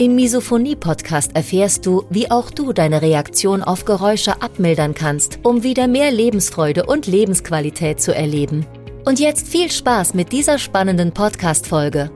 Im Misophonie-Podcast erfährst du, wie auch du deine Reaktion auf Geräusche abmildern kannst, um wieder mehr Lebensfreude und Lebensqualität zu erleben. Und jetzt viel Spaß mit dieser spannenden Podcast-Folge.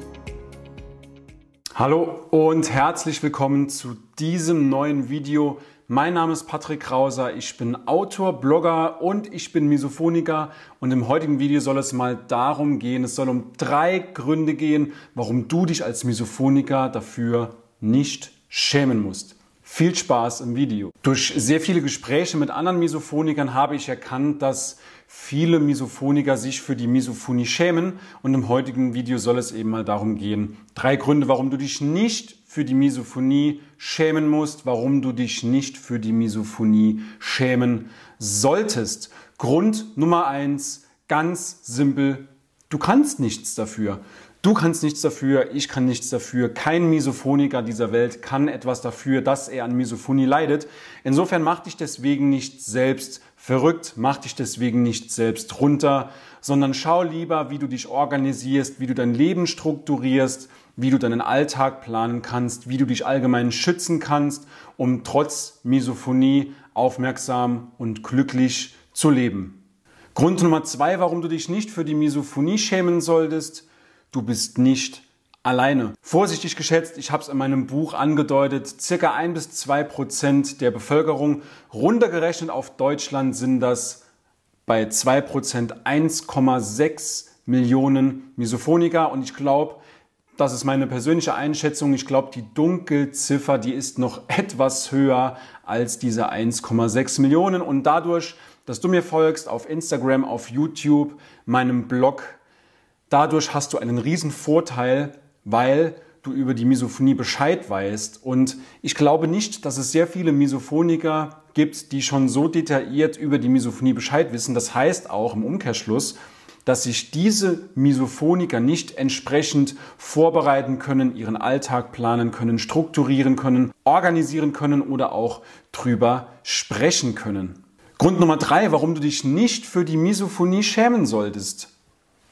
Hallo und herzlich willkommen zu diesem neuen Video. Mein Name ist Patrick Krauser, ich bin Autor, Blogger und ich bin Misophoniker und im heutigen Video soll es mal darum gehen, es soll um drei Gründe gehen, warum du dich als Misophoniker dafür nicht schämen musst. Viel Spaß im Video. Durch sehr viele Gespräche mit anderen Misophonikern habe ich erkannt, dass viele Misophoniker sich für die Misophonie schämen und im heutigen Video soll es eben mal darum gehen, drei Gründe, warum du dich nicht für die Misophonie schämen musst, warum du dich nicht für die Misophonie schämen solltest. Grund Nummer eins, ganz simpel, du kannst nichts dafür. Du kannst nichts dafür, ich kann nichts dafür, kein Misophoniker dieser Welt kann etwas dafür, dass er an Misophonie leidet. Insofern mach dich deswegen nicht selbst verrückt, mach dich deswegen nicht selbst runter, sondern schau lieber, wie du dich organisierst, wie du dein Leben strukturierst, wie du deinen Alltag planen kannst, wie du dich allgemein schützen kannst, um trotz Misophonie aufmerksam und glücklich zu leben. Grund Nummer zwei, warum du dich nicht für die Misophonie schämen solltest, du bist nicht alleine. Vorsichtig geschätzt, ich habe es in meinem Buch angedeutet, circa ein bis zwei Prozent der Bevölkerung, runtergerechnet auf Deutschland sind das bei zwei Prozent 1,6 Millionen Misophoniker und ich glaube, das ist meine persönliche Einschätzung. Ich glaube, die Dunkelziffer, die ist noch etwas höher als diese 1,6 Millionen. Und dadurch, dass du mir folgst auf Instagram, auf YouTube, meinem Blog, Dadurch hast du einen riesen Vorteil, weil du über die Misophonie Bescheid weißt. Und ich glaube nicht, dass es sehr viele Misophoniker gibt, die schon so detailliert über die Misophonie Bescheid wissen. Das heißt auch im Umkehrschluss, dass sich diese Misophoniker nicht entsprechend vorbereiten können, ihren Alltag planen können, strukturieren können, organisieren können oder auch drüber sprechen können. Grund Nummer drei, warum du dich nicht für die Misophonie schämen solltest.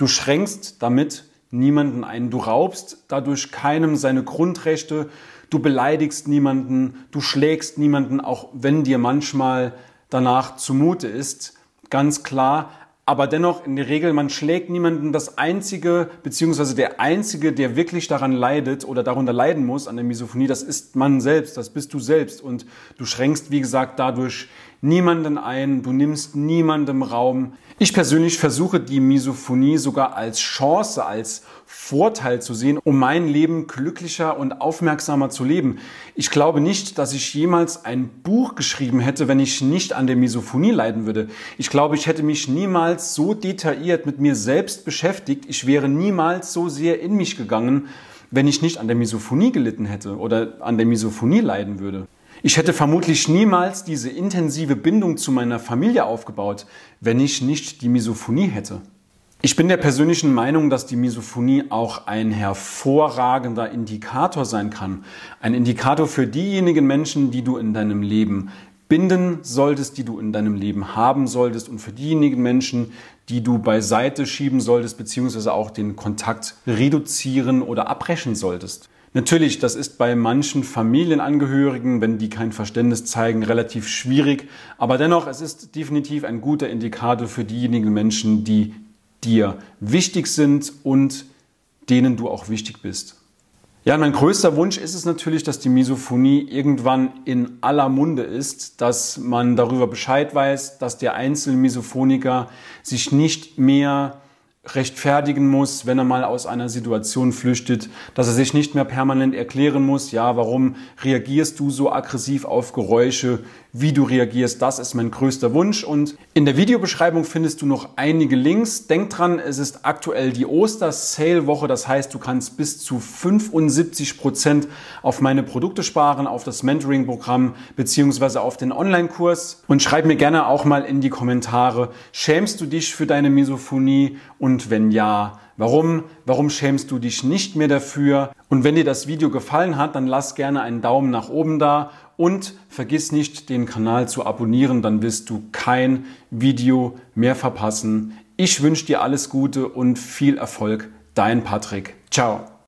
Du schränkst damit niemanden ein. Du raubst dadurch keinem seine Grundrechte. Du beleidigst niemanden. Du schlägst niemanden, auch wenn dir manchmal danach zumute ist. Ganz klar. Aber dennoch in der Regel, man schlägt niemanden. Das Einzige, beziehungsweise der Einzige, der wirklich daran leidet oder darunter leiden muss an der Misophonie, das ist man selbst, das bist du selbst. Und du schränkst, wie gesagt, dadurch niemanden ein, du nimmst niemandem Raum. Ich persönlich versuche die Misophonie sogar als Chance, als Vorteil zu sehen, um mein Leben glücklicher und aufmerksamer zu leben. Ich glaube nicht, dass ich jemals ein Buch geschrieben hätte, wenn ich nicht an der Misophonie leiden würde. Ich glaube, ich hätte mich niemals so detailliert mit mir selbst beschäftigt. Ich wäre niemals so sehr in mich gegangen, wenn ich nicht an der Misophonie gelitten hätte oder an der Misophonie leiden würde. Ich hätte vermutlich niemals diese intensive Bindung zu meiner Familie aufgebaut, wenn ich nicht die Misophonie hätte. Ich bin der persönlichen Meinung, dass die Misophonie auch ein hervorragender Indikator sein kann. Ein Indikator für diejenigen Menschen, die du in deinem Leben binden solltest, die du in deinem Leben haben solltest und für diejenigen Menschen, die du beiseite schieben solltest, beziehungsweise auch den Kontakt reduzieren oder abbrechen solltest. Natürlich, das ist bei manchen Familienangehörigen, wenn die kein Verständnis zeigen, relativ schwierig. Aber dennoch, es ist definitiv ein guter Indikator für diejenigen Menschen, die dir wichtig sind und denen du auch wichtig bist. Ja, mein größter Wunsch ist es natürlich, dass die Misophonie irgendwann in aller Munde ist, dass man darüber Bescheid weiß, dass der einzelne Misophoniker sich nicht mehr rechtfertigen muss, wenn er mal aus einer Situation flüchtet, dass er sich nicht mehr permanent erklären muss, ja, warum reagierst du so aggressiv auf Geräusche, wie du reagierst. Das ist mein größter Wunsch. Und in der Videobeschreibung findest du noch einige Links. Denk dran, es ist aktuell die Oster-Sale-Woche. Das heißt, du kannst bis zu 75 Prozent auf meine Produkte sparen, auf das Mentoring-Programm beziehungsweise auf den Online-Kurs. Und schreib mir gerne auch mal in die Kommentare, schämst du dich für deine Misophonie? Und wenn ja, Warum? Warum schämst du dich nicht mehr dafür? Und wenn dir das Video gefallen hat, dann lass gerne einen Daumen nach oben da und vergiss nicht, den Kanal zu abonnieren, dann wirst du kein Video mehr verpassen. Ich wünsche dir alles Gute und viel Erfolg. Dein Patrick. Ciao.